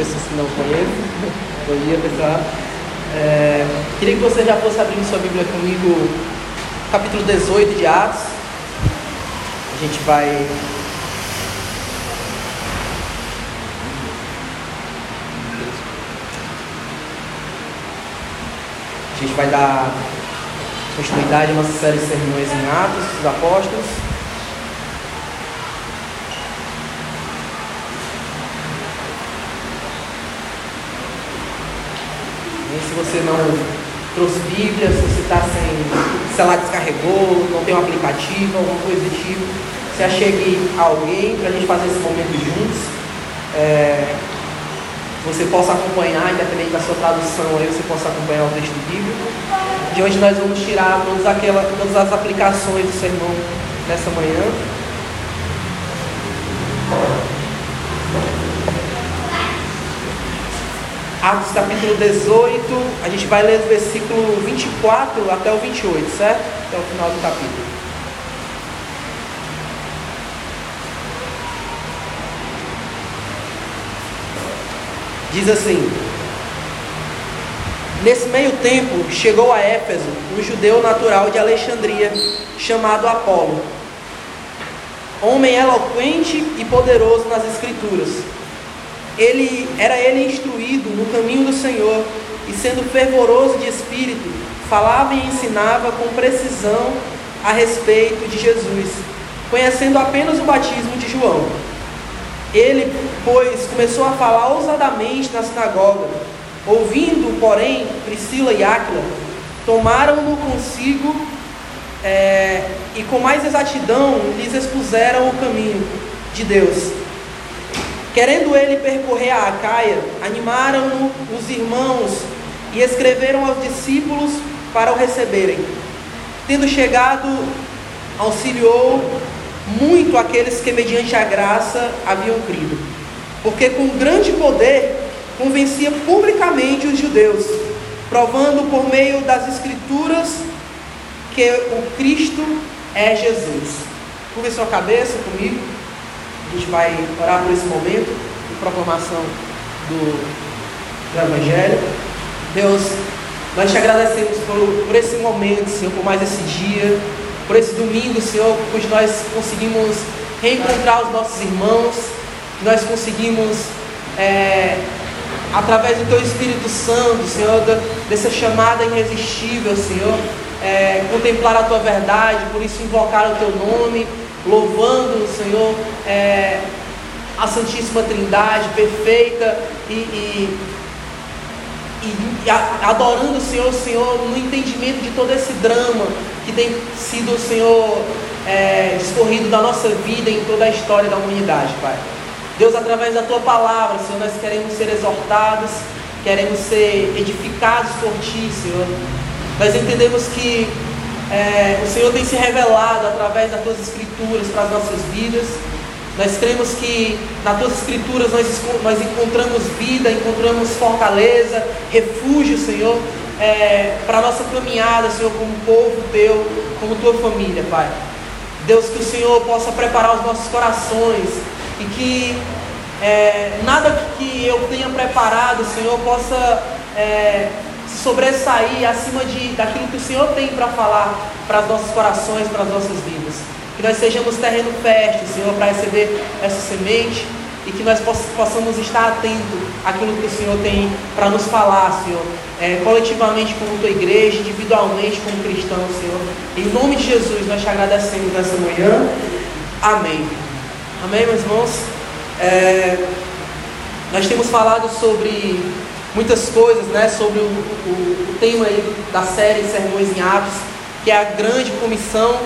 pessoas que não conhecem. Bom dia, pessoal. É, queria que você já fosse abrindo sua Bíblia comigo, capítulo 18 de Atos. A gente vai. A gente vai dar continuidade à nossa série de sermões em Atos dos Apóstolos. Você não trouxe Bíblia, se você está sem, sei lá, descarregou, não tem um aplicativo, alguma coisa do tipo, se achegue alguém para a gente fazer esse momento juntos. É, você possa acompanhar, independente da sua tradução, aí você possa acompanhar o texto bíblico. De onde nós vamos tirar todas, aquela, todas as aplicações do sermão nessa manhã. Atos capítulo 18, a gente vai ler do versículo 24 até o 28, certo? Até o final do capítulo. Diz assim: Nesse meio tempo chegou a Éfeso um judeu natural de Alexandria, chamado Apolo, homem eloquente e poderoso nas Escrituras. Ele era ele instruído no caminho do Senhor e sendo fervoroso de espírito, falava e ensinava com precisão a respeito de Jesus, conhecendo apenas o batismo de João. Ele, pois, começou a falar ousadamente na sinagoga. Ouvindo, porém, Priscila e Áquila, tomaram-no consigo é, e com mais exatidão lhes expuseram o caminho de Deus. Querendo ele percorrer a Acaia, animaram-no os irmãos e escreveram aos discípulos para o receberem. Tendo chegado, auxiliou muito aqueles que, mediante a graça, haviam crido, porque com grande poder convencia publicamente os judeus, provando por meio das Escrituras que o Cristo é Jesus. Curva sua cabeça comigo, a gente vai orar por esse momento de proclamação do, do Evangelho. Deus, nós te agradecemos por, por esse momento, Senhor, por mais esse dia por esse domingo, Senhor, onde nós conseguimos reencontrar os nossos irmãos, nós conseguimos, é, através do Teu Espírito Santo, Senhor, dessa chamada irresistível, Senhor, é, contemplar a Tua verdade, por isso invocar o Teu nome, louvando, Senhor, é, a Santíssima Trindade perfeita e, e e adorando o Senhor, Senhor, no entendimento de todo esse drama que tem sido, Senhor, é, discorrido da nossa vida em toda a história da humanidade, Pai. Deus, através da Tua palavra, Senhor, nós queremos ser exortados, queremos ser edificados por Ti, Senhor. Nós entendemos que é, o Senhor tem se revelado através das Tuas Escrituras para as nossas vidas. Nós cremos que nas tuas escrituras nós, nós encontramos vida, encontramos fortaleza, refúgio, Senhor, é, para a nossa caminhada, Senhor, como povo teu, como tua família, Pai. Deus, que o Senhor possa preparar os nossos corações e que é, nada que eu tenha preparado, Senhor, possa sobressair acima de, daquilo que o Senhor tem para falar para os nossos corações, para as nossas vidas. Que nós sejamos terreno fértil, Senhor, para receber essa semente e que nós possamos estar atentos àquilo que o Senhor tem para nos falar, Senhor, é, coletivamente como tua igreja, individualmente como cristãos, Senhor. Em nome de Jesus, nós te agradecemos nessa manhã. Amém. Amém, meus irmãos? É, nós temos falado sobre muitas coisas, né? Sobre o, o, o tema da série Sermões em Atos, que é a grande comissão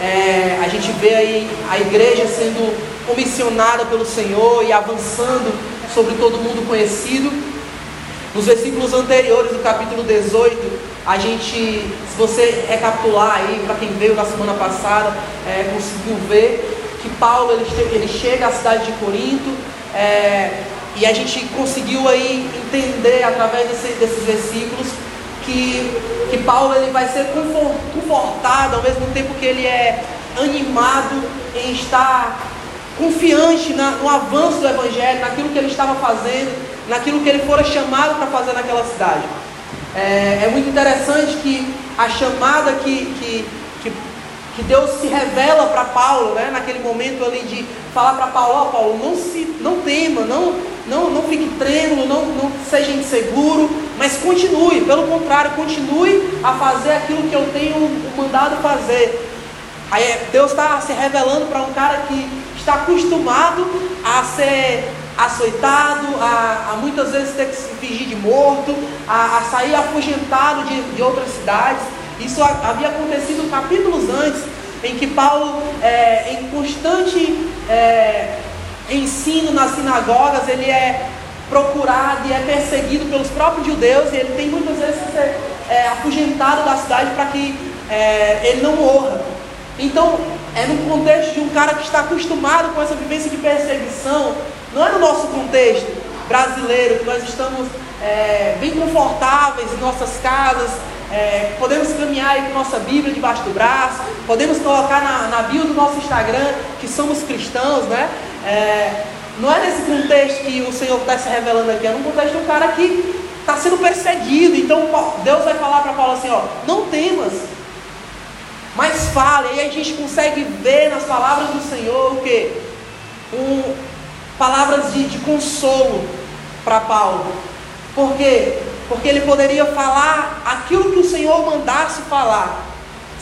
é, a gente vê aí a igreja sendo comissionada pelo Senhor e avançando sobre todo mundo conhecido. Nos versículos anteriores do capítulo 18, a gente, se você recapitular aí, para quem veio na semana passada, é, conseguiu ver que Paulo ele, ele chega à cidade de Corinto é, e a gente conseguiu aí entender através desse, desses versículos que, que Paulo ele vai ser confortado ao mesmo tempo que ele é animado em estar confiante na, no avanço do Evangelho, naquilo que ele estava fazendo, naquilo que ele fora chamado para fazer naquela cidade. É, é, muito interessante que a chamada que, que, que, Deus se revela para Paulo, né, naquele momento ali de falar para Paulo, oh, Paulo, não, se, não tema, não, não, não fique trêmulo, não, não seja inseguro, mas continue, pelo contrário, continue a fazer aquilo que eu tenho mandado fazer. Aí é, Deus está se revelando para um cara que está acostumado a ser açoitado, a, a, muitas vezes ter que se fingir de morto, a, a sair afugentado de, de, outras cidades. Isso havia acontecido capítulos antes, em que Paulo, é, em constante é, ensino nas sinagogas, ele é procurado e é perseguido pelos próprios judeus, e ele tem muitas vezes que ser é, afugentado da cidade para que é, ele não morra. Então, é no contexto de um cara que está acostumado com essa vivência de perseguição, não é no nosso contexto brasileiro, que nós estamos é, bem confortáveis em nossas casas, é, podemos caminhar com nossa Bíblia debaixo do braço, podemos colocar na, na bio do nosso Instagram que somos cristãos, né? É, não é nesse contexto que o Senhor está se revelando aqui, é no contexto de um cara que está sendo perseguido. Então Deus vai falar para Paulo assim: ó, não temas, mas fale. E aí a gente consegue ver nas palavras do Senhor o que? Um, palavras de, de consolo para Paulo. Por quê? Porque ele poderia falar aquilo que o Senhor mandasse falar,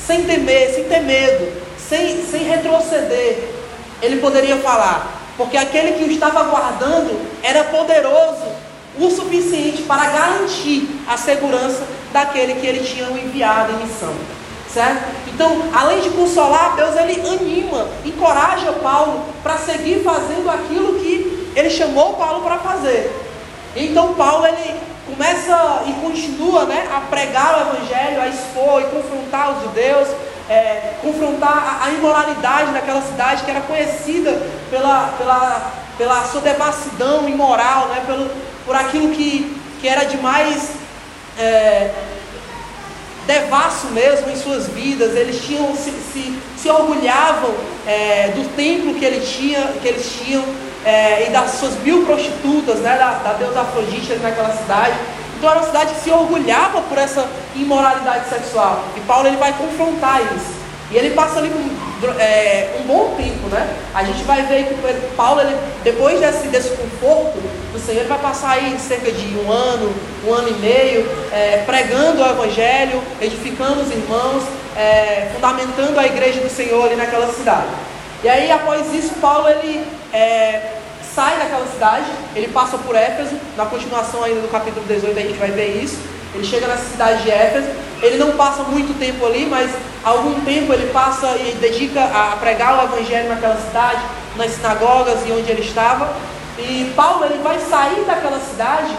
sem temer, sem ter medo, sem, sem retroceder. Ele poderia falar, porque aquele que o estava guardando era poderoso o suficiente para garantir a segurança daquele que ele tinha enviado em missão. Certo? Então, além de consolar, Deus ele anima, encoraja Paulo para seguir fazendo aquilo que ele chamou Paulo para fazer. Então, Paulo ele começa e continua né, a pregar o evangelho, a expor e confrontar os judeus, é, confrontar a, a, imoralidade daquela cidade que era conhecida pela, pela, pela sua devassidão imoral, né, pelo, por aquilo que, que era de mais. É, devasso mesmo em suas vidas, eles tinham, se, se, se orgulhavam é, do templo que, ele tinha, que eles tinham é, e das suas mil prostitutas, né, da, da deusa Afrodite naquela cidade. Então era uma cidade que se orgulhava por essa imoralidade sexual. E Paulo ele vai confrontar isso. E ele passa ali um, é, um bom tempo, né? A gente vai ver que Paulo, ele, depois desse desconforto do Senhor, ele vai passar aí cerca de um ano, um ano e meio, é, pregando o Evangelho, edificando os irmãos, é, fundamentando a igreja do Senhor ali naquela cidade. E aí, após isso, Paulo ele é, sai daquela cidade, ele passa por Éfeso, na continuação ainda do capítulo 18 a gente vai ver isso. Ele chega nessa cidade de Éfeso, ele não passa muito tempo ali, mas algum tempo ele passa e dedica a pregar o evangelho naquela cidade, nas sinagogas e onde ele estava. E Paulo ele vai sair daquela cidade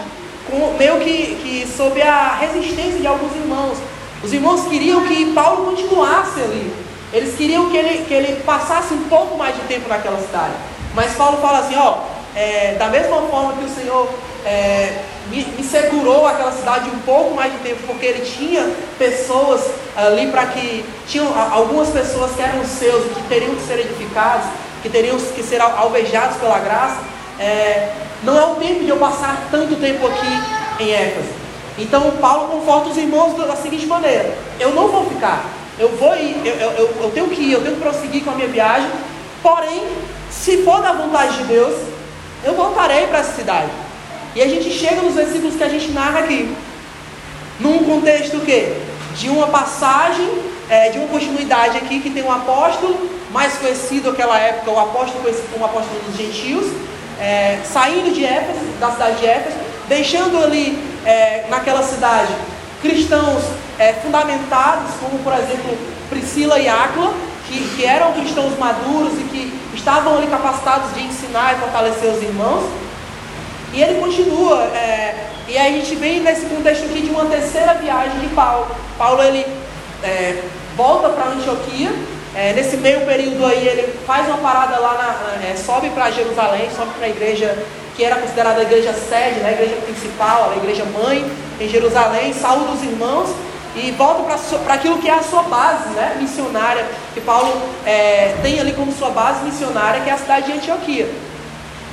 com, meio que, que sob a resistência de alguns irmãos. Os irmãos queriam que Paulo continuasse ali. Eles queriam que ele, que ele passasse um pouco mais de tempo naquela cidade. Mas Paulo fala assim, ó, é, da mesma forma que o Senhor é, me, me, segurou aquela cidade um pouco mais de tempo, porque ele tinha pessoas ali para que. Tinham algumas pessoas que eram seus e que teriam que ser edificados, que teriam que ser alvejados pela graça. É, não é o tempo de eu passar tanto tempo aqui em Éfeso. Então Paulo conforta os irmãos da seguinte maneira: eu não vou ficar, eu vou ir, eu, eu, eu tenho que ir, eu tenho que prosseguir com a minha viagem, porém, se for da vontade de Deus, eu voltarei para essa cidade. E a gente chega nos versículos que a gente narra aqui, num contexto que de uma passagem, é, de uma continuidade aqui que tem um apóstolo mais conhecido naquela época, o apóstolo conhecido como apóstolo dos gentios, é, saindo de Éfeso, da cidade de Éfeso, deixando ali é, naquela cidade cristãos é, fundamentados, como por exemplo Priscila e Áquila, que, que eram cristãos maduros e que estavam ali capacitados de ensinar e fortalecer os irmãos. E ele continua, é, e a gente vem nesse contexto aqui de uma terceira viagem de Paulo. Paulo ele é, volta para Antioquia, é, nesse meio período aí ele faz uma parada lá, na, é, sobe para Jerusalém, sobe para a igreja que era considerada a igreja sede, né, a igreja principal, a igreja mãe em Jerusalém, saúda os irmãos, e volta para aquilo que é a sua base né, missionária, que Paulo é, tem ali como sua base missionária, que é a cidade de Antioquia,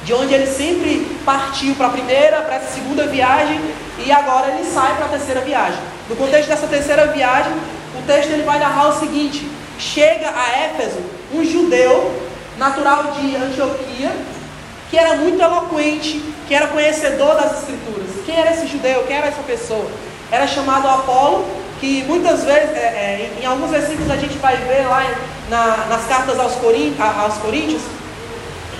de onde ele sempre partiu para a primeira, para essa segunda viagem e agora ele sai para a terceira viagem. No contexto dessa terceira viagem, o texto ele vai narrar o seguinte: chega a Éfeso um judeu natural de Antioquia que era muito eloquente, que era conhecedor das escrituras. Quem era esse judeu? Quem era essa pessoa? Era chamado Apolo que muitas vezes, é, é, em alguns versículos a gente vai ver lá na, nas cartas aos, aos Coríntios,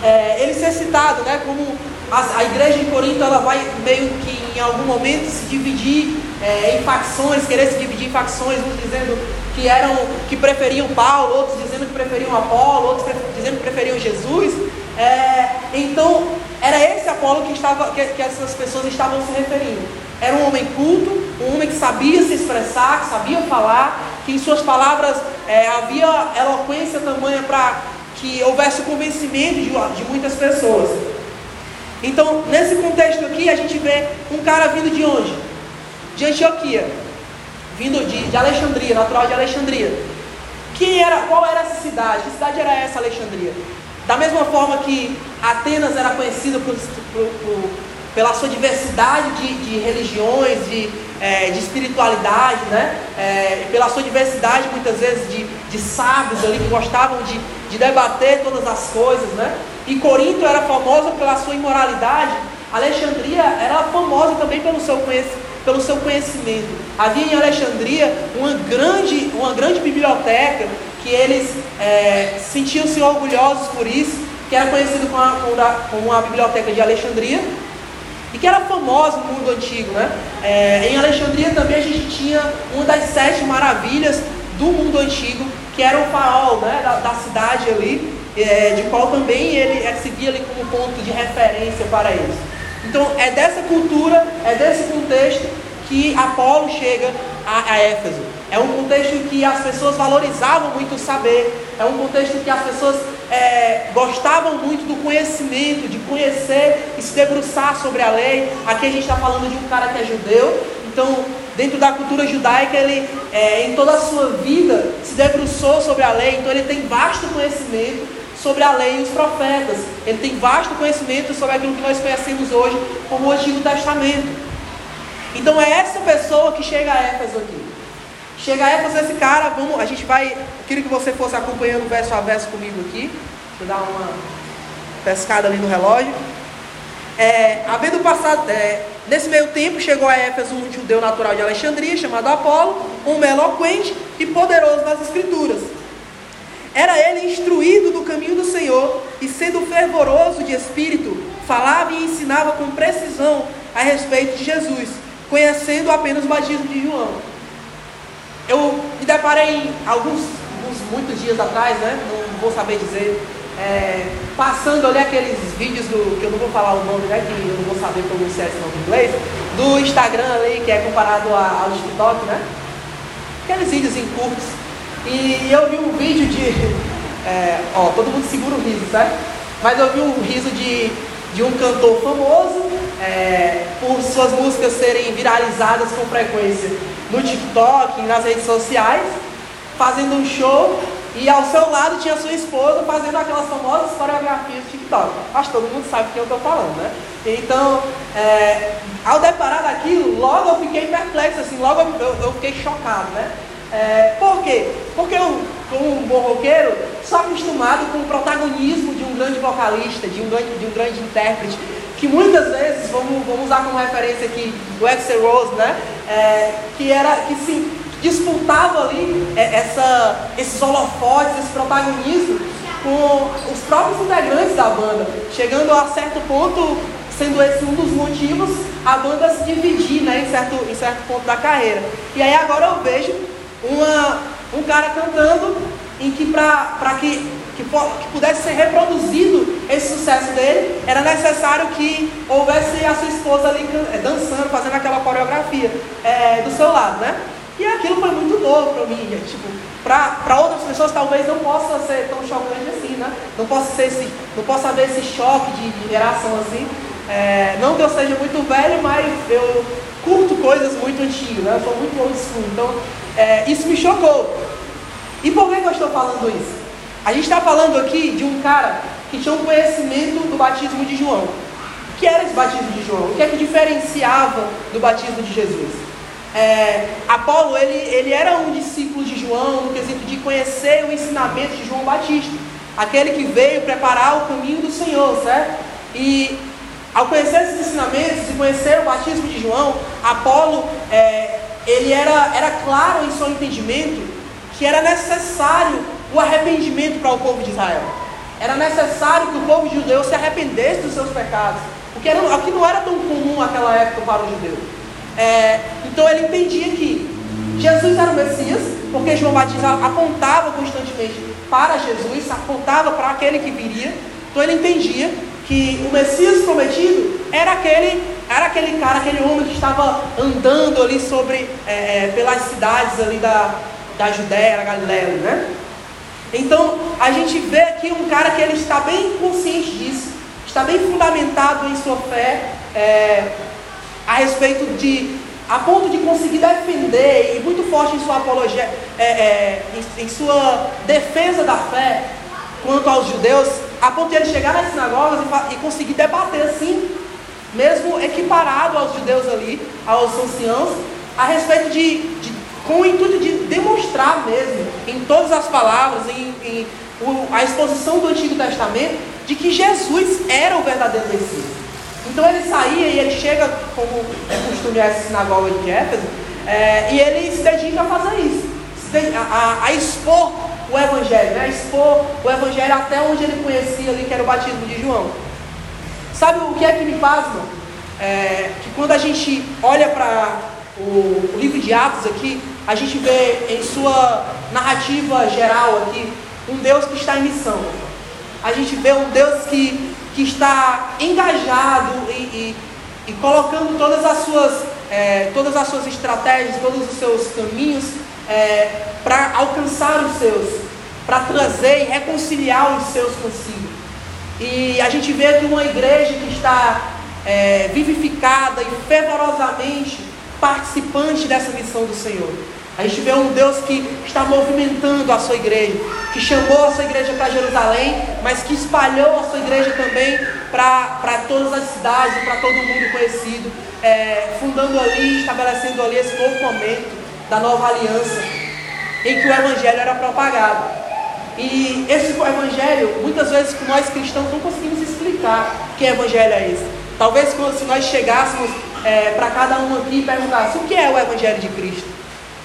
é, ele ser citado né, como a, a, igreja em Corinto ela vai meio que em algum momento se dividir é, em facções, querer se dividir em facções, uns dizendo que eram que preferiam Paulo, outros dizendo que preferiam Apolo, outros dizendo que preferiam Jesus. É, então era esse Apolo que, estava, que, que essas pessoas estavam se referindo. Era um homem culto, um homem que sabia se expressar, que sabia falar, que em suas palavras é, havia eloquência tamanha para que houvesse o convencimento de, de muitas pessoas. Então, nesse contexto aqui, a gente vê um cara vindo de onde? De Antioquia, vindo de, de Alexandria, natural de Alexandria. Quem era, qual era essa cidade? Que cidade era essa, Alexandria? Da mesma forma que Atenas era conhecida por, por, por pela sua diversidade de, de religiões, de, é, de espiritualidade, né? É, pela sua diversidade muitas vezes de, de sábios ali que gostavam de, de debater todas as coisas, né? E Corinto era famosa pela sua imoralidade, Alexandria era famosa também pelo seu, pelo seu conhecimento. Havia em Alexandria uma grande, uma grande biblioteca que eles é, sentiam-se orgulhosos por isso, que era conhecido como como a Biblioteca de Alexandria, e que era famosa no mundo antigo. Né? É, em Alexandria também a gente tinha uma das sete maravilhas do mundo antigo, que era o farol né, da, da cidade ali, é, de qual também ele é, seguia ali como ponto de referência para eles. Então é dessa cultura, é desse contexto que Apolo chega a, a Éfeso. É um contexto em que as pessoas valorizavam muito o saber, é um contexto em que as pessoas é, gostavam muito do conhecimento, de conhecer e se debruçar sobre a lei. Aqui a gente está falando de um cara que é judeu, então, dentro da cultura judaica, ele, é, em toda a sua vida, se debruçou sobre a lei, então ele tem vasto conhecimento sobre a lei e os profetas. Ele tem vasto conhecimento sobre aquilo que nós conhecemos hoje como o Antigo Testamento. Então é essa pessoa que chega a Éfeso aqui. Chega Éfeso esse cara, vamos, a gente vai. Queria que você fosse acompanhando verso a verso comigo aqui. Deixa eu dar uma pescada ali no relógio. É, havendo passado, é, nesse meio tempo, chegou a Éfeso um judeu natural de Alexandria, chamado Apolo, um eloquente e poderoso nas Escrituras. Era ele instruído do caminho do Senhor e, sendo fervoroso de espírito, falava e ensinava com precisão a respeito de Jesus, conhecendo apenas o batismo de João. Eu me deparei alguns, alguns muitos dias atrás, né? Não vou saber dizer. É, passando ali aqueles vídeos do, que eu não vou falar o nome, né? Que eu não vou saber pronunciar esse nome em inglês, do Instagram ali, que é comparado ao TikTok, né? Aqueles vídeos em curtos. E eu vi um vídeo de. É, ó, todo mundo segura o riso, certo? Mas eu vi um riso de, de um cantor famoso, é, por suas músicas serem viralizadas com frequência no TikTok, nas redes sociais, fazendo um show e ao seu lado tinha sua esposa fazendo aquelas famosas coreografias do TikTok. Acho que todo mundo sabe quem eu estou falando, né? Então, é, ao deparar daquilo, logo eu fiquei perplexo, assim, logo eu, eu fiquei chocado, né? É, por quê? Porque eu, como um bom roqueiro, sou acostumado com o protagonismo de um grande vocalista, de um grande, de um grande intérprete, que muitas vezes, vamos, vamos usar como referência aqui o Axel Rose, né? É, que era que se disputava ali é, essa, esses holofotes, esse protagonismo com os próprios integrantes da banda, chegando a certo ponto, sendo esse um dos motivos, a banda se dividir né, em, certo, em certo ponto da carreira. E aí agora eu vejo uma, um cara cantando em que para que que, que pudesse ser reproduzido esse sucesso dele, era necessário que houvesse a sua esposa ali eh, dançando, fazendo aquela coreografia é, do seu lado, né? E aquilo foi muito novo para mim, gente. Tipo, para outras pessoas talvez não possa ser tão chocante assim, né? Não possa, ser esse, não possa haver esse choque de, de geração assim. É, não que eu seja muito velho, mas eu curto coisas muito antigas, né? eu sou muito old school. Então, é, isso me chocou. E por que eu estou falando isso? A gente está falando aqui de um cara que tinha um conhecimento do batismo de João. O que era esse batismo de João? O que é que diferenciava do batismo de Jesus? É, Apolo, ele, ele era um discípulo de João no quesito de conhecer o ensinamento de João Batista. Aquele que veio preparar o caminho do Senhor, certo? E ao conhecer esses ensinamentos e conhecer o batismo de João, Apolo, é, ele era, era claro em seu entendimento que era necessário o arrependimento para o povo de Israel. Era necessário que o povo judeu se arrependesse dos seus pecados, porque era, aqui não era tão comum naquela época para o judeu. É, então ele entendia que Jesus era o Messias, porque João Batista apontava constantemente para Jesus, apontava para aquele que viria. Então ele entendia que o Messias prometido era aquele, era aquele cara, aquele homem que estava andando ali sobre, é, é pelas cidades ali da, da Judéia, da Galiléia, né? Então, a gente vê aqui um cara que ele está bem consciente disso, está bem fundamentado em sua fé é, a respeito de, a ponto de conseguir defender e muito forte em sua apologia, é, é, em, em, sua defesa da fé quanto aos judeus, a ponto de ele chegar nas sinagogas e, e conseguir debater assim, mesmo equiparado aos judeus ali, aos anciãos, a respeito de, de com o intuito de demonstrar mesmo, em todas as palavras, em, em a exposição do Antigo Testamento, de que Jesus era o verdadeiro Messias. Então ele saía e ele chega, como é costume essa sinagoga de Éfeso, é, e ele se dedica a fazer isso, a, a, a, expor o Evangelho, né? a expor o Evangelho até onde ele conhecia ali, que era o batismo de João. Sabe o que é que me pasma? É, que quando a gente olha para o, o livro de Atos aqui, a gente vê em sua narrativa geral aqui um Deus que está em missão. A gente vê um Deus que, que está engajado e, e, e colocando todas as suas é, todas as suas estratégias, todos os seus caminhos é, para alcançar os seus, para trazer e reconciliar os seus consigo. E a gente vê aqui uma igreja que está é, vivificada e fervorosamente participante dessa missão do Senhor. A gente vê um Deus que está movimentando a sua igreja, que chamou a sua igreja para Jerusalém, mas que espalhou a sua igreja também para todas as cidades, para todo mundo conhecido, é, fundando ali, estabelecendo ali esse novo momento da nova aliança, em que o Evangelho era propagado. E esse Evangelho, muitas vezes nós cristãos não conseguimos explicar que Evangelho é esse. Talvez se nós chegássemos é, para cada um aqui e perguntasse o que é o Evangelho de Cristo.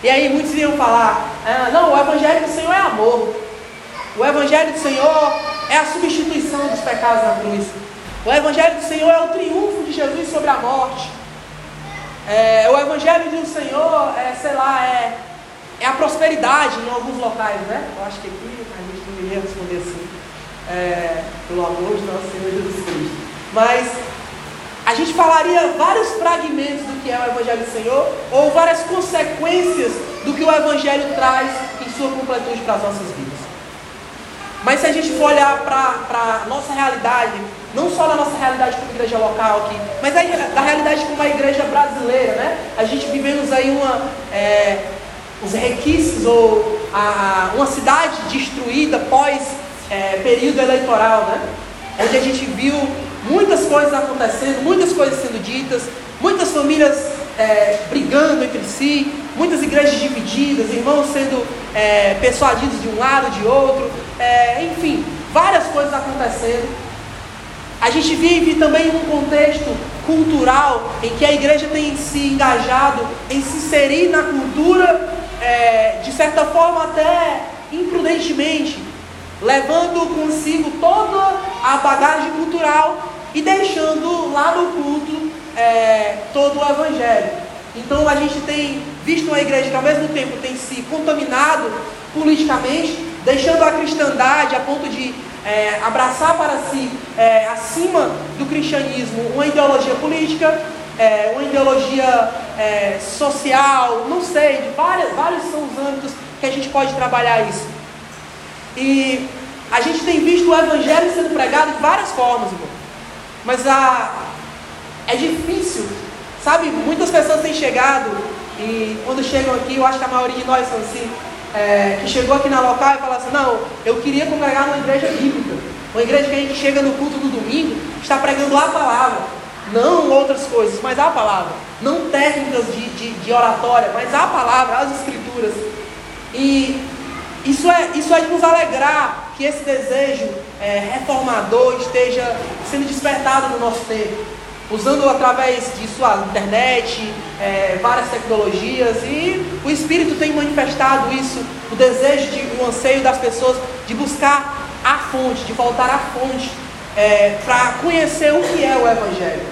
E aí muitos iriam falar, ah, não, o Evangelho do Senhor é amor. O Evangelho do Senhor é a substituição dos pecados na cruz. O Evangelho do Senhor é o triunfo de Jesus sobre a morte. É, o Evangelho do Senhor é, sei lá, é, é a prosperidade em alguns locais, né? Eu acho que aqui a gente não iria responder assim, é, pelo amor de nosso Senhor Jesus Cristo. Mas a gente falaria vários fragmentos do que é o Evangelho do Senhor, ou várias consequências do que o Evangelho traz em sua completude para as nossas vidas. Mas se a gente for olhar para a nossa realidade, não só na nossa realidade como igreja local aqui, mas da realidade como a igreja brasileira, né? A gente vivemos aí uma, é, os requisitos ou a, uma cidade destruída pós é, período eleitoral, né? Onde a gente viu muitas coisas acontecendo, muitas coisas sendo ditas, muitas famílias é, brigando entre si, muitas igrejas divididas, irmãos sendo é, persuadidos de um lado, de outro, é, enfim, várias coisas acontecendo. A gente vive também um contexto cultural em que a igreja tem se engajado em se inserir na cultura, é, de certa forma até imprudentemente, levando consigo toda a bagagem cultural e deixando lá no culto é, todo o evangelho. Então a gente tem visto uma igreja que ao mesmo tempo tem se contaminado politicamente, deixando a cristandade a ponto de é, abraçar para si, é, acima do cristianismo, uma ideologia política, é, uma ideologia é, social, não sei, de várias, vários são os âmbitos que a gente pode trabalhar isso. E a gente tem visto o evangelho sendo pregado de várias formas, irmão. Mas a, É difícil, sabe? Muitas pessoas têm chegado e quando chegam aqui, eu acho que a maioria de nós são assim, é, que chegou aqui na local e fala assim, não, eu queria congregar numa igreja bíblica. Uma igreja que a gente chega no culto do domingo, está pregando a palavra. Não outras coisas, mas a palavra. Não técnicas de, de, de oratória, mas a palavra, as escrituras. E isso é, isso é de nos alegrar que esse desejo é, reformador esteja sendo despertado no nosso tempo. Usando através de sua internet, é, várias tecnologias, e o Espírito tem manifestado isso, o desejo, de, o anseio das pessoas de buscar a fonte, de voltar à fonte, é, para conhecer o que é o Evangelho.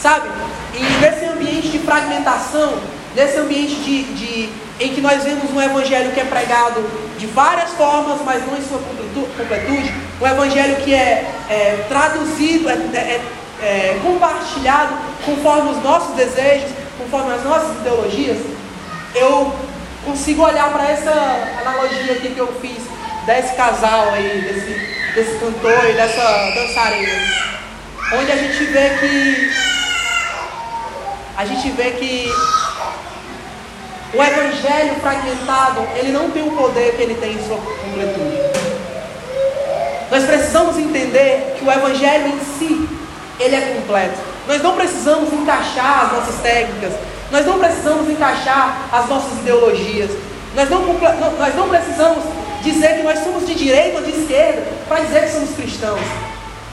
Sabe? E nesse ambiente de fragmentação, nesse ambiente de, de em que nós vemos um evangelho que é pregado de várias formas, mas não em sua completude, um evangelho que é, é traduzido, é, é, é, compartilhado conforme os nossos desejos, conforme as nossas ideologias, eu consigo olhar para essa analogia aqui que eu fiz desse casal aí, desse, desse cantor e dessa dançarina, onde a gente vê que a gente vê que o evangelho fragmentado, ele não tem o poder que ele tem em sua completude. Nós precisamos entender que o evangelho em si, ele é completo. Nós não precisamos encaixar as nossas técnicas, nós não precisamos encaixar as nossas ideologias, nós não, nós não precisamos dizer que nós somos de direita ou de esquerda para dizer que somos cristãos.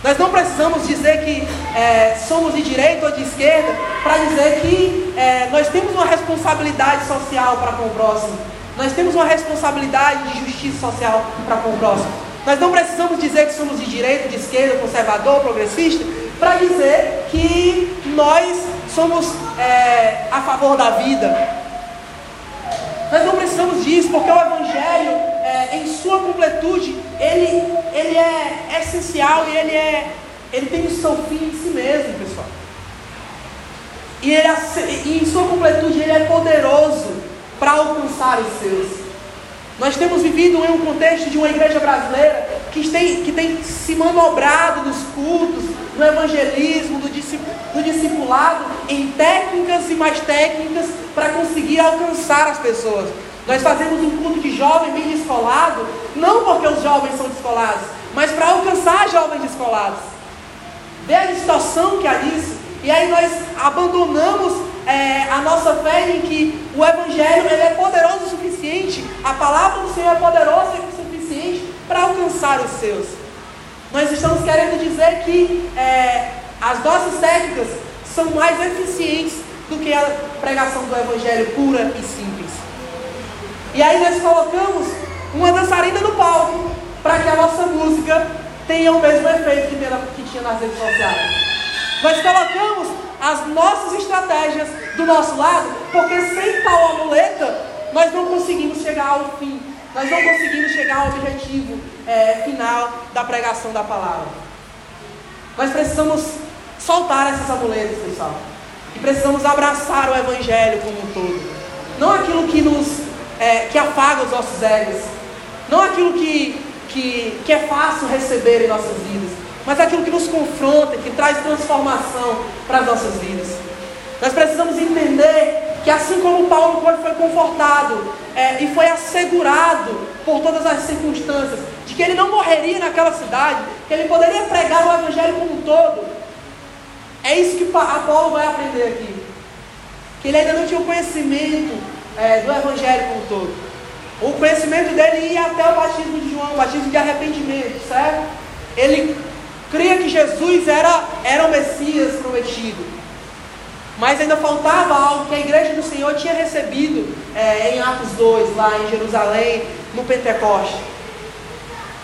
Nós não precisamos dizer que é, somos de direita ou de esquerda para dizer que é, nós temos uma responsabilidade social para com o próximo. Nós temos uma responsabilidade de justiça social para com o próximo. Nós não precisamos dizer que somos de direita, de esquerda, conservador, progressista, para dizer que nós somos é, a favor da vida. Nós não precisamos disso, porque o Evangelho, é, em sua completude, ele, ele é essencial e ele, é, ele tem o seu fim em si mesmo, pessoal. E, ele, e em sua completude, ele é poderoso para alcançar os seus. Nós temos vivido em um contexto de uma igreja brasileira que tem, que tem se manobrado nos cultos, no evangelismo, no, no discipulado, em técnicas e mais técnicas para conseguir alcançar as pessoas. Nós fazemos um culto de jovem bem descolado, não porque os jovens são descolados, mas para alcançar jovens descolados. Vê a distorção que há nisso. E aí nós abandonamos é, a nossa fé em que o Evangelho ele é poderoso o suficiente, a palavra do Senhor é poderosa o suficiente para alcançar os seus. Nós estamos querendo dizer que é, as nossas técnicas são mais eficientes do que a pregação do Evangelho pura e simples. E aí nós colocamos uma dançarina no palco para que a nossa música tenha o mesmo efeito que, que tinha nas redes sociais. Nós colocamos as nossas estratégias do nosso lado, porque sem tal amuleta nós não conseguimos chegar ao fim, nós não conseguimos chegar ao objetivo é, final da pregação da palavra. Nós precisamos soltar essas amuletas, pessoal. E precisamos abraçar o Evangelho como um todo. Não aquilo que nos é, que afaga os nossos egos. Não aquilo que, que, que é fácil receber em nossas vidas. Mas aquilo que nos confronta, que traz transformação para as nossas vidas. Nós precisamos entender que assim como Paulo foi confortado é, e foi assegurado por todas as circunstâncias de que ele não morreria naquela cidade, que ele poderia pregar o Evangelho como um todo, é isso que Apolo vai aprender aqui. Que ele ainda não tinha o conhecimento é, do Evangelho como um todo. O conhecimento dele ia até o batismo de João, o batismo de arrependimento, certo? Ele cria que Jesus era, era o Messias prometido. Mas ainda faltava algo que a igreja do Senhor tinha recebido é, em Atos 2, lá em Jerusalém, no Pentecoste.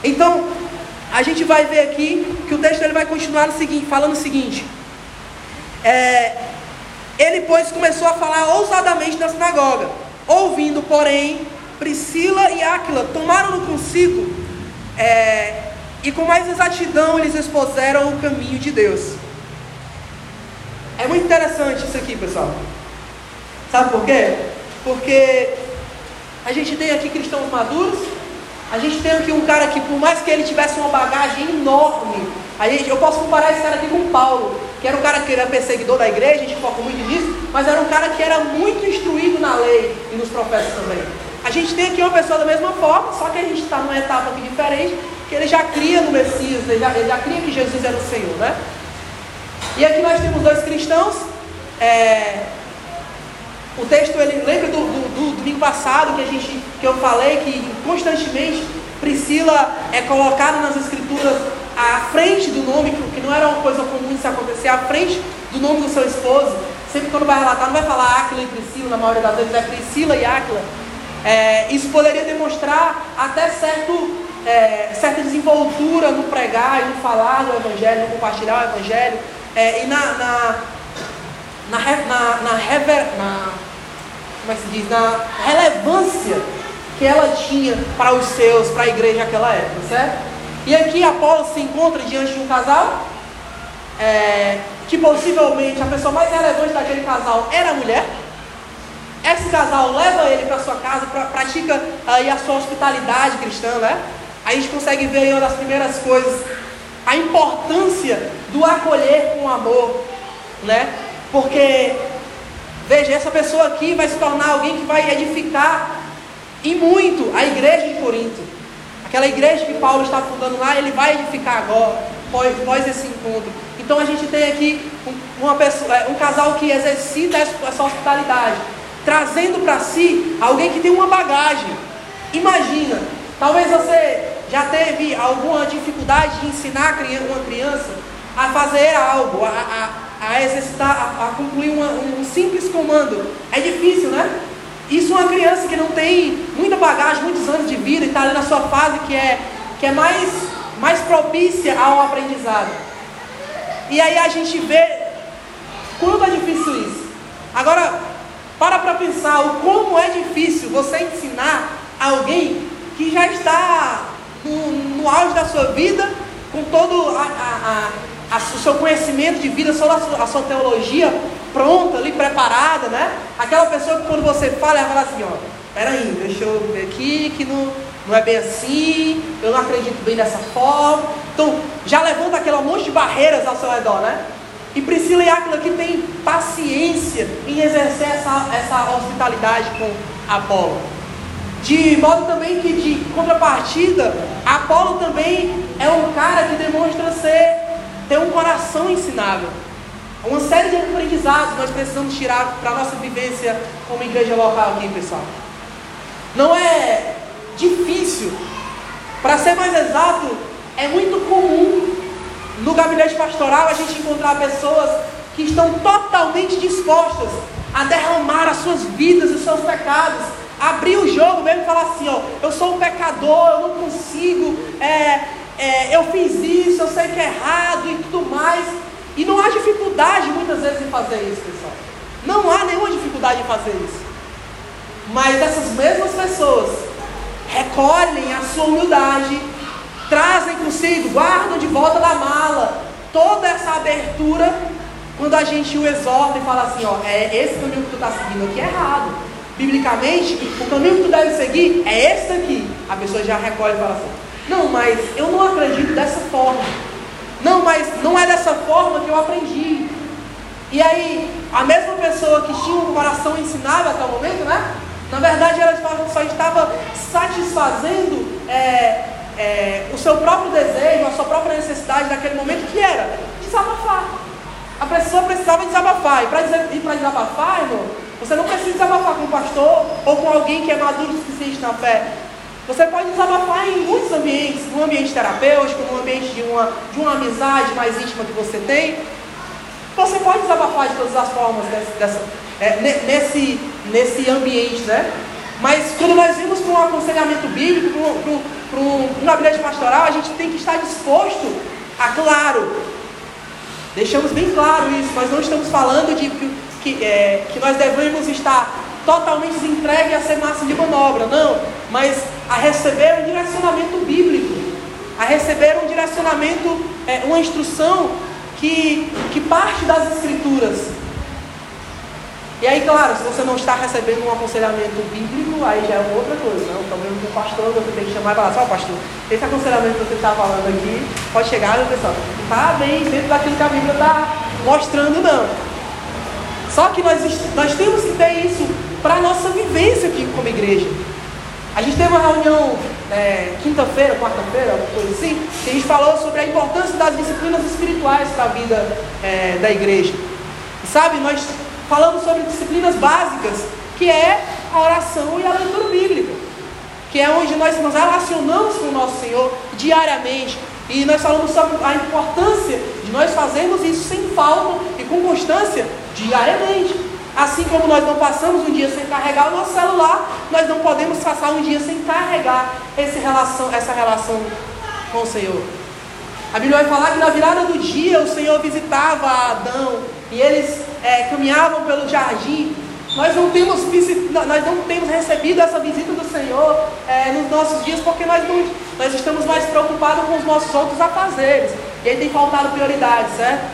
Então, a gente vai ver aqui que o texto ele vai continuar no seguinte, falando o seguinte: é, ele, pois, começou a falar ousadamente na sinagoga. Ouvindo, porém, Priscila e Áquila tomaram-no consigo é, e com mais exatidão eles expuseram o caminho de Deus. É muito interessante isso aqui, pessoal. Sabe por quê? Porque a gente tem aqui cristãos maduros, a gente tem aqui um cara que, por mais que ele tivesse uma bagagem enorme, a gente, eu posso comparar esse cara aqui. Que era era perseguidor da igreja, a gente foca muito nisso, mas era um cara que era muito instruído na lei e nos profetas também. A gente tem aqui uma pessoa da mesma forma, só que a gente está numa etapa aqui diferente, que ele já cria no Messias, ele já, ele já cria que Jesus era o Senhor, né? E aqui nós temos dois cristãos. É, o texto, ele lembra do, do, do, domingo passado que, a gente, que eu falei que constantemente Priscila é colocada nas escrituras à frente do nome, que não era uma coisa comum se acontecer, à frente do nome do seu esposo. Sempre quando vai relatar, não vai falar Áquila e Priscila, na maioria das vezes é Priscila e Áquila. É, isso poderia demonstrar até certo, é, certa desenvoltura no pregar e no falar do Evangelho, no compartilhar o Evangelho, é, e na, na, na, na, na, rever, na, como é que se diz, na relevância que ela tinha para os seus, para a igreja naquela época, certo? E aqui Apolo se encontra diante de um casal, é, que possivelmente a pessoa mais relevante daquele casal era a mulher. Esse casal leva ele para sua casa, pra, pratica aí a sua hospitalidade cristã, né? A gente consegue ver aí uma das primeiras coisas, a importância do acolher com amor, né? Porque, veja, essa pessoa aqui vai se tornar alguém que vai edificar e muito a igreja de Corinto. Aquela igreja que Paulo está fundando lá, ele vai edificar agora, após, esse encontro. Então a gente tem aqui uma pessoa, é, um casal que exercita essa hospitalidade, trazendo para si alguém que tem uma bagagem. Imagina, talvez você já teve alguma dificuldade de ensinar uma criança a fazer algo, a, a, a exercitar, a, a concluir uma, um simples comando. É difícil, né? Isso uma criança que não tem muita bagagem, muitos anos de vida e está ali na sua fase que é, que é mais, mais propícia ao aprendizado. E aí a gente vê quanto é difícil isso. Agora, para para pensar o como é difícil você ensinar alguém que já está no, no auge da sua vida, com todo a, a, a, o seu conhecimento de vida, só a sua, a sua teologia pronta ali, preparada, né? Aquela pessoa que quando você fala, ela fala assim, ó, peraí, deixa eu ver aqui que não, não é bem assim, eu não acredito bem dessa forma. Então, já levanta aquele monte de barreiras ao seu redor, né? E Priscila e Aquila que tem paciência em exercer essa, essa hospitalidade com Apolo. De modo também que, de contrapartida, Apolo também é um cara que demonstra ser, ter um coração ensinável. Uma série de aprendizados nós precisamos tirar para a nossa vivência como igreja local aqui, pessoal. Não é difícil. Para ser mais exato, é muito comum no gabinete pastoral a gente encontrar pessoas que estão totalmente dispostas a derramar as suas vidas, os seus pecados, abrir o jogo mesmo e falar assim, ó, eu sou um pecador, eu não consigo, é, é, eu fiz isso, eu sei que é errado e tudo mais. E não há dificuldade muitas vezes em fazer isso, pessoal. Não há nenhuma dificuldade em fazer isso. Mas essas mesmas pessoas recolhem a sua humildade, trazem consigo, guardam de volta da mala toda essa abertura quando a gente o exorta e fala assim, ó, é esse caminho que tu está seguindo aqui é errado. Biblicamente, o caminho que tu deve seguir é esse aqui. A pessoa já recolhe e fala assim, não, mas eu não acredito dessa forma. Não, mas não é dessa forma que eu aprendi. E aí, a mesma pessoa que tinha um coração ensinado até o momento, né? Na verdade, ela só estava satisfazendo é, é, o seu próprio desejo, a sua própria necessidade naquele momento, que era desabafar. A pessoa precisava desabafar. E para desabafar, irmão, você não precisa desabafar com um pastor ou com alguém que é maduro o suficiente na fé. Você pode desabafar em muitos ambientes, no ambiente terapêutico, no ambiente de uma, de uma amizade mais íntima que você tem. Você pode desabafar de todas as formas dessa, dessa é, nesse, nesse ambiente, né? Mas quando nós vimos para um aconselhamento bíblico, para um, gabinete pastoral, a gente tem que estar disposto a, claro, deixamos bem claro isso, nós não estamos falando de que, é, que nós devemos estar totalmente entregue a ser massa de manobra, não, mas a receber um direcionamento bíblico, a receber um direcionamento, é, uma instrução que, que parte das escrituras. E aí, claro, se você não está recebendo um aconselhamento bíblico, aí já é outra coisa, não? Né? O pastor, você tem que chamar e falar, só pastor, esse aconselhamento que você está falando aqui, pode chegar o pessoal, está bem dentro daquilo que a Bíblia está mostrando, não. Só que nós, nós temos que ter isso para a nossa vivência aqui como igreja. A gente teve uma reunião é, quinta-feira, quarta-feira, coisa assim, que a gente falou sobre a importância das disciplinas espirituais para a vida é, da igreja. E sabe, nós falamos sobre disciplinas básicas, que é a oração e a leitura bíblica, que é onde nós nos relacionamos com o nosso Senhor diariamente. E nós falamos sobre a importância de nós fazermos isso sem falta e com constância diariamente. Assim como nós não passamos um dia sem carregar o nosso celular, nós não podemos passar um dia sem carregar relação, essa relação com o Senhor. A Bíblia vai falar que na virada do dia o Senhor visitava Adão e eles é, caminhavam pelo jardim. Nós não, temos, nós não temos recebido essa visita do Senhor é, nos nossos dias porque nós, não, nós estamos mais preocupados com os nossos outros afazeres. E aí tem faltado prioridade, certo?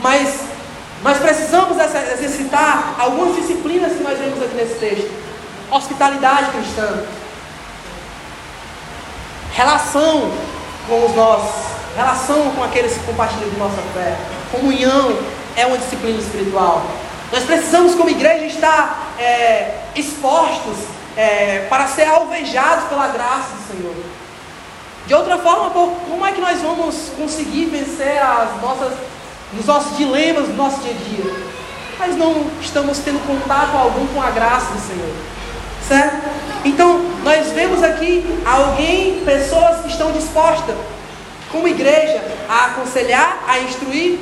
Mas nós precisamos exercitar algumas disciplinas que nós vemos aqui nesse texto: hospitalidade cristã, relação com os nossos, relação com aqueles que compartilham de nossa fé, comunhão é uma disciplina espiritual. Nós precisamos, como igreja, estar é, expostos é, para ser alvejados pela graça do Senhor. De outra forma, como é que nós vamos conseguir vencer as nossas nos nossos dilemas do nosso dia a dia, mas não estamos tendo contato algum com a graça do Senhor. Certo? Então, nós vemos aqui alguém, pessoas que estão dispostas, como igreja, a aconselhar, a instruir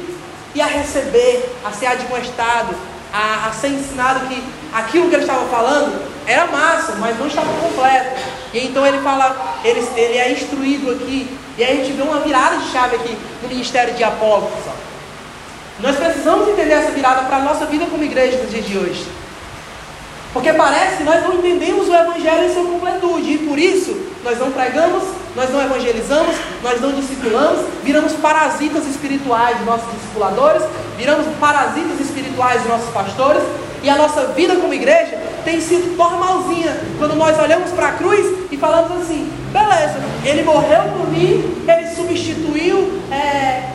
e a receber, a ser admoestado, a, a ser ensinado que aquilo que ele estava falando era massa, mas não estava completo. E então ele fala, ele, ele é instruído aqui. E aí a gente vê uma virada de chave aqui no ministério de pessoal. Nós precisamos entender essa virada para a nossa vida como igreja no dia de hoje. Porque parece que nós não entendemos o Evangelho em sua completude. E por isso nós não pregamos, nós não evangelizamos, nós não discipulamos, viramos parasitas espirituais dos nossos discipuladores, viramos parasitas espirituais dos nossos pastores, e a nossa vida como igreja tem sido normalzinha quando nós olhamos para a cruz e falamos assim: beleza, ele morreu por mim, ele substituiu, é,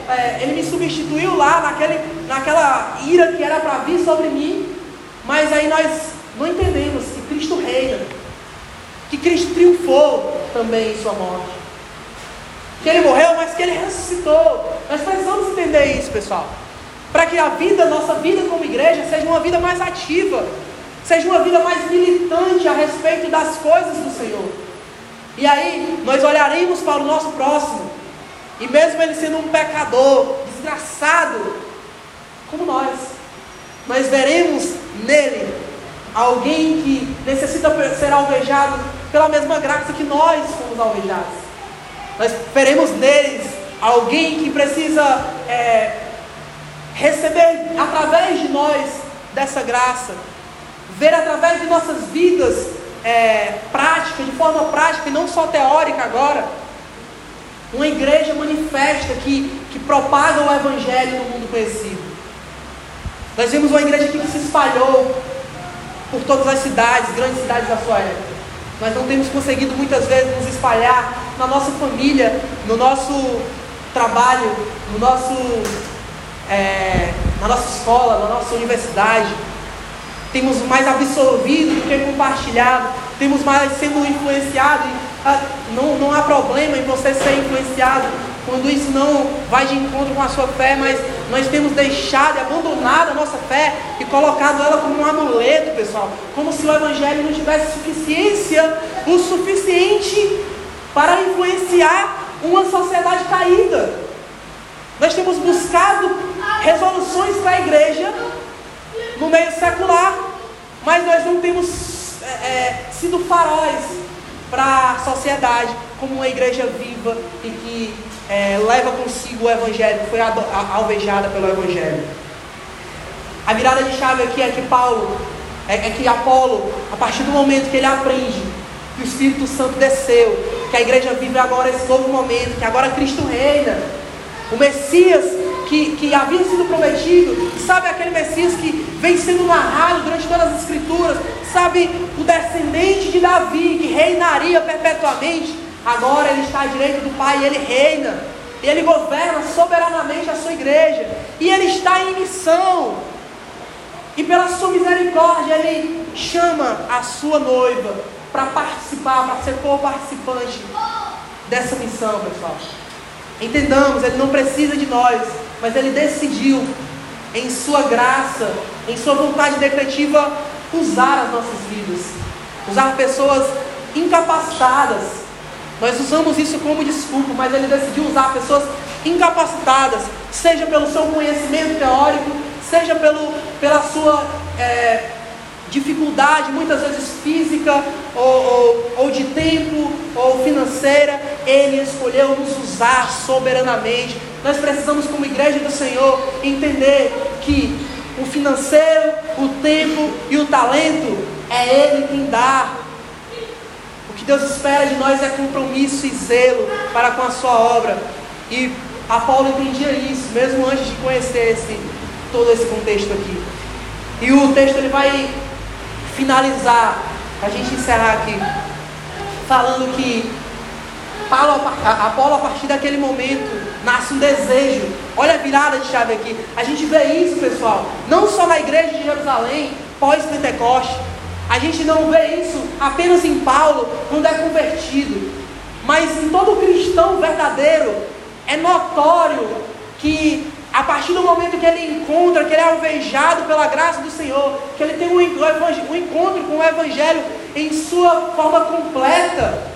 é, ele me substituiu lá naquele, naquela ira que era para vir sobre mim, mas aí nós não entendemos que Cristo reina, que Cristo triunfou também em sua morte, que ele morreu, mas que ele ressuscitou. Nós precisamos entender isso, pessoal. Para que a vida, nossa vida como igreja, seja uma vida mais ativa, seja uma vida mais militante a respeito das coisas do Senhor. E aí nós olharemos para o nosso próximo, e mesmo ele sendo um pecador, desgraçado, como nós, nós veremos nele alguém que necessita ser alvejado pela mesma graça que nós fomos alvejados. Nós veremos neles alguém que precisa é, receber através de nós dessa graça, ver através de nossas vidas é, prática, de forma prática e não só teórica agora, uma igreja manifesta que, que propaga o Evangelho no mundo conhecido. Nós vimos uma igreja que se espalhou por todas as cidades, grandes cidades da sua época. Nós não temos conseguido muitas vezes nos espalhar na nossa família, no nosso trabalho, no nosso é, na nossa escola, na nossa universidade. Temos mais absorvido do que compartilhado. Temos mais sendo influenciado. Ah, não, não há problema em você ser influenciado quando isso não vai de encontro com a sua fé, mas nós temos deixado e abandonado a nossa fé e colocado ela como um amuleto, pessoal. Como se o Evangelho não tivesse suficiência, o suficiente para influenciar uma sociedade caída. Nós temos buscado resoluções para a igreja no meio secular, mas nós não temos é, é, sido faróis para a sociedade como uma igreja viva e que é, leva consigo o Evangelho, que foi alvejada pelo Evangelho. A virada de chave aqui é que Paulo, é, é que Apolo, a partir do momento que ele aprende que o Espírito Santo desceu, que a igreja vive agora esse novo momento, que agora Cristo reina, o Messias que, que havia sido prometido, sabe aquele Messias que vem sendo narrado durante todas as Escrituras, sabe o descendente de Davi que reinaria perpetuamente, agora ele está à direita do Pai e ele reina. E Ele governa soberanamente a sua igreja. E Ele está em missão. E pela sua misericórdia, Ele chama a sua noiva para participar, para ser co-participante dessa missão, pessoal. Entendamos, Ele não precisa de nós, mas Ele decidiu, em Sua graça, em Sua vontade decretiva, usar as nossas vidas, usar pessoas incapacitadas. Nós usamos isso como desculpa, mas Ele decidiu usar pessoas incapacitadas, seja pelo seu conhecimento teórico, seja pelo, pela sua é, dificuldade, muitas vezes física, ou, ou, ou de tempo, ou financeira, Ele escolheu nos usar soberanamente. Nós precisamos, como igreja do Senhor, entender que o financeiro, o tempo e o talento é Ele quem dá. O que Deus espera de nós é compromisso e zelo para com a sua obra. E Apolo entendia isso, mesmo antes de conhecer esse, todo esse contexto aqui. E o texto ele vai finalizar, a gente encerrar aqui, falando que Paulo, Apolo, a partir daquele momento, nasce um desejo. Olha a virada de chave aqui. A gente vê isso, pessoal, não só na igreja de Jerusalém, pós-Pentecoste. A gente não vê isso apenas em Paulo, quando é convertido. Mas em todo cristão verdadeiro, é notório que a partir do momento que ele encontra, que ele é alvejado pela graça do Senhor, que ele tem um, encontro com o Evangelho em sua forma completa,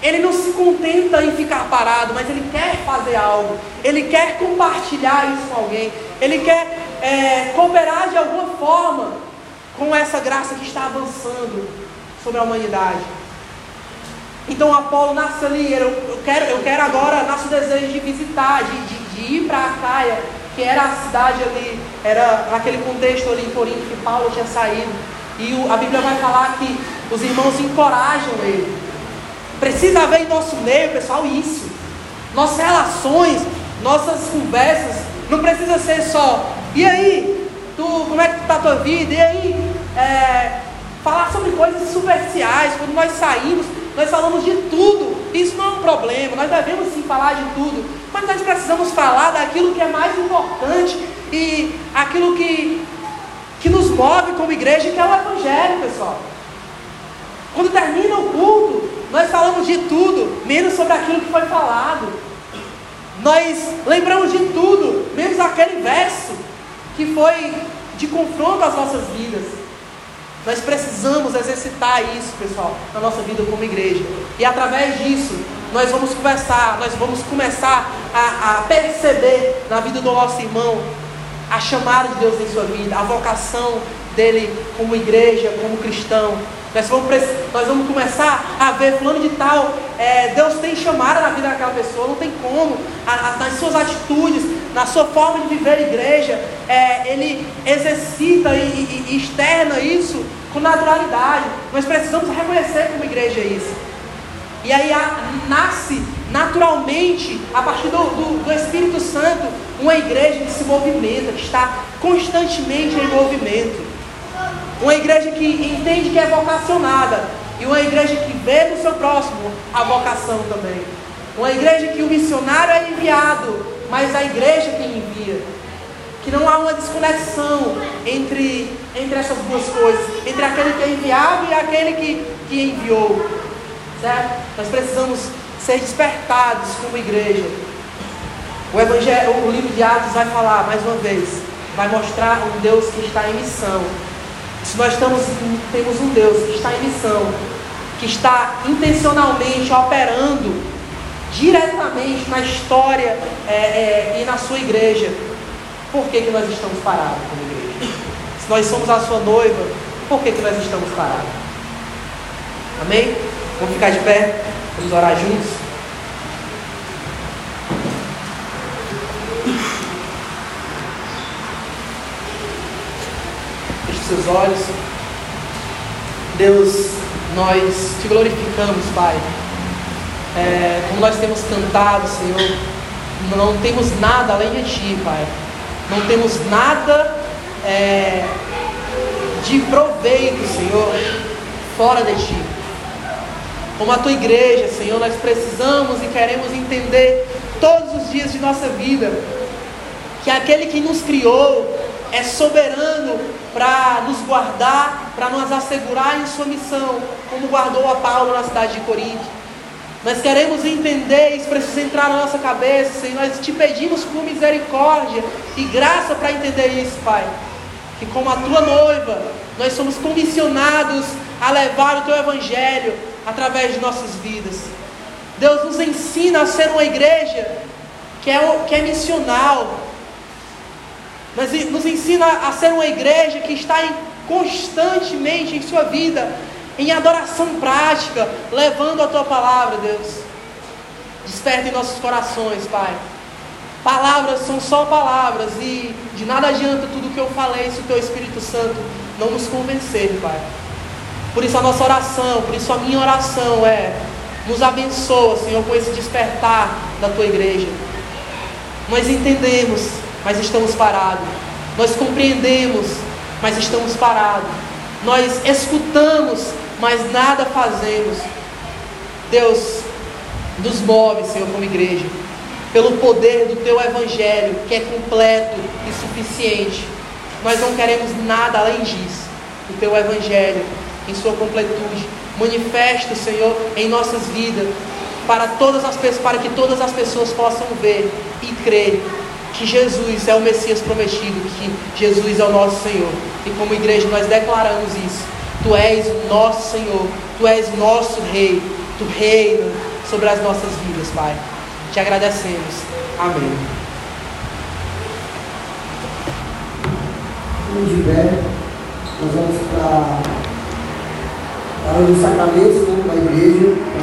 ele não se contenta em ficar parado, mas ele quer fazer algo, ele quer compartilhar isso com alguém, ele quer é, cooperar de alguma forma com essa graça que está avançando sobre a humanidade. Então Apolo nasce ali, eu, eu, quero, eu quero agora, nasce o desejo de visitar, de, de de ir para Acaia, que era a cidade ali, era naquele contexto ali em Corinto que Paulo tinha saído. E o, a Bíblia vai falar que os irmãos encorajam ele. Precisa haver em nosso meio, pessoal, isso. Nossas relações, nossas conversas, não precisa ser só, e aí, tu, como é que está a tua vida? E aí, é, falar sobre coisas superficiais, quando nós saímos, nós falamos de tudo. Isso não é um problema, nós devemos sim falar de tudo. Mas nós precisamos falar daquilo que é mais importante e aquilo que, que nos move como igreja, que é o Evangelho, pessoal. Quando termina o culto, nós falamos de tudo, menos sobre aquilo que foi falado. Nós lembramos de tudo, menos aquele verso que foi de confronto às nossas vidas. Nós precisamos exercitar isso, pessoal, na nossa vida como igreja. E através disso, nós vamos conversar, nós vamos começar a, a perceber na vida do nosso irmão a chamada de Deus em sua vida, a vocação dele como igreja, como cristão. Nós vamos, nós vamos começar a ver, fulano de tal, é, Deus tem chamada na vida daquela pessoa, não tem como, a, a, nas suas atitudes, na sua forma de viver a igreja, é, ele exercita e, e, e externa isso com naturalidade. Nós precisamos reconhecer como igreja isso. E aí a, nasce naturalmente, a partir do, do, do Espírito Santo, uma igreja que se movimenta, que está constantemente em movimento. Uma igreja que entende que é vocacionada. E uma igreja que vê no seu próximo a vocação também. Uma igreja que o missionário é enviado, mas a igreja quem envia. Que não há uma desconexão entre, entre essas duas coisas, entre aquele que é enviado e aquele que, que enviou. Certo? Nós precisamos ser despertados como igreja. O, evangelho, o livro de Atos vai falar mais uma vez, vai mostrar um Deus que está em missão. Se nós estamos, temos um Deus que está em missão, que está intencionalmente operando diretamente na história é, é, e na sua igreja, por que, que nós estamos parados como igreja? Se nós somos a sua noiva, por que, que nós estamos parados? Amém? Vamos ficar de pé, vamos orar juntos. Seus olhos. Deus, nós te glorificamos, Pai é, como nós temos cantado, Senhor, não temos nada além de Ti, Pai. Não temos nada é, de proveito, Senhor, fora de Ti. Como a Tua igreja, Senhor, nós precisamos e queremos entender todos os dias de nossa vida, que aquele que nos criou é soberano para nos guardar, para nos assegurar em sua missão, como guardou a Paulo na cidade de Corinto. Nós queremos entender, isso precisa entrar na nossa cabeça, e nós te pedimos por misericórdia e graça para entender isso, Pai. Que como a tua noiva, nós somos comissionados a levar o teu evangelho através de nossas vidas. Deus nos ensina a ser uma igreja que é, que é missional. Nos ensina a ser uma igreja que está em, constantemente em sua vida em adoração prática, levando a tua palavra, Deus. Desperta em nossos corações, Pai. Palavras são só palavras e de nada adianta tudo que eu falei se o teu Espírito Santo não nos convencer, Pai. Por isso a nossa oração, por isso a minha oração é: nos abençoa, Senhor, com esse despertar da tua igreja. Nós entendemos, mas estamos parados. Nós compreendemos, mas estamos parados. Nós escutamos, mas nada fazemos. Deus, nos move, Senhor, como igreja, pelo poder do Teu Evangelho, que é completo e suficiente. Nós não queremos nada além disso. O Teu Evangelho, em sua completude, manifesta, Senhor, em nossas vidas, para todas as para que todas as pessoas possam ver e crer que Jesus é o Messias prometido, que Jesus é o nosso Senhor. E como igreja nós declaramos isso. Tu és o nosso Senhor, Tu és o nosso Rei, Tu reina sobre as nossas vidas, Pai. Te agradecemos. Amém. Como tiver, nós vamos para, para os sacramentos né, da igreja.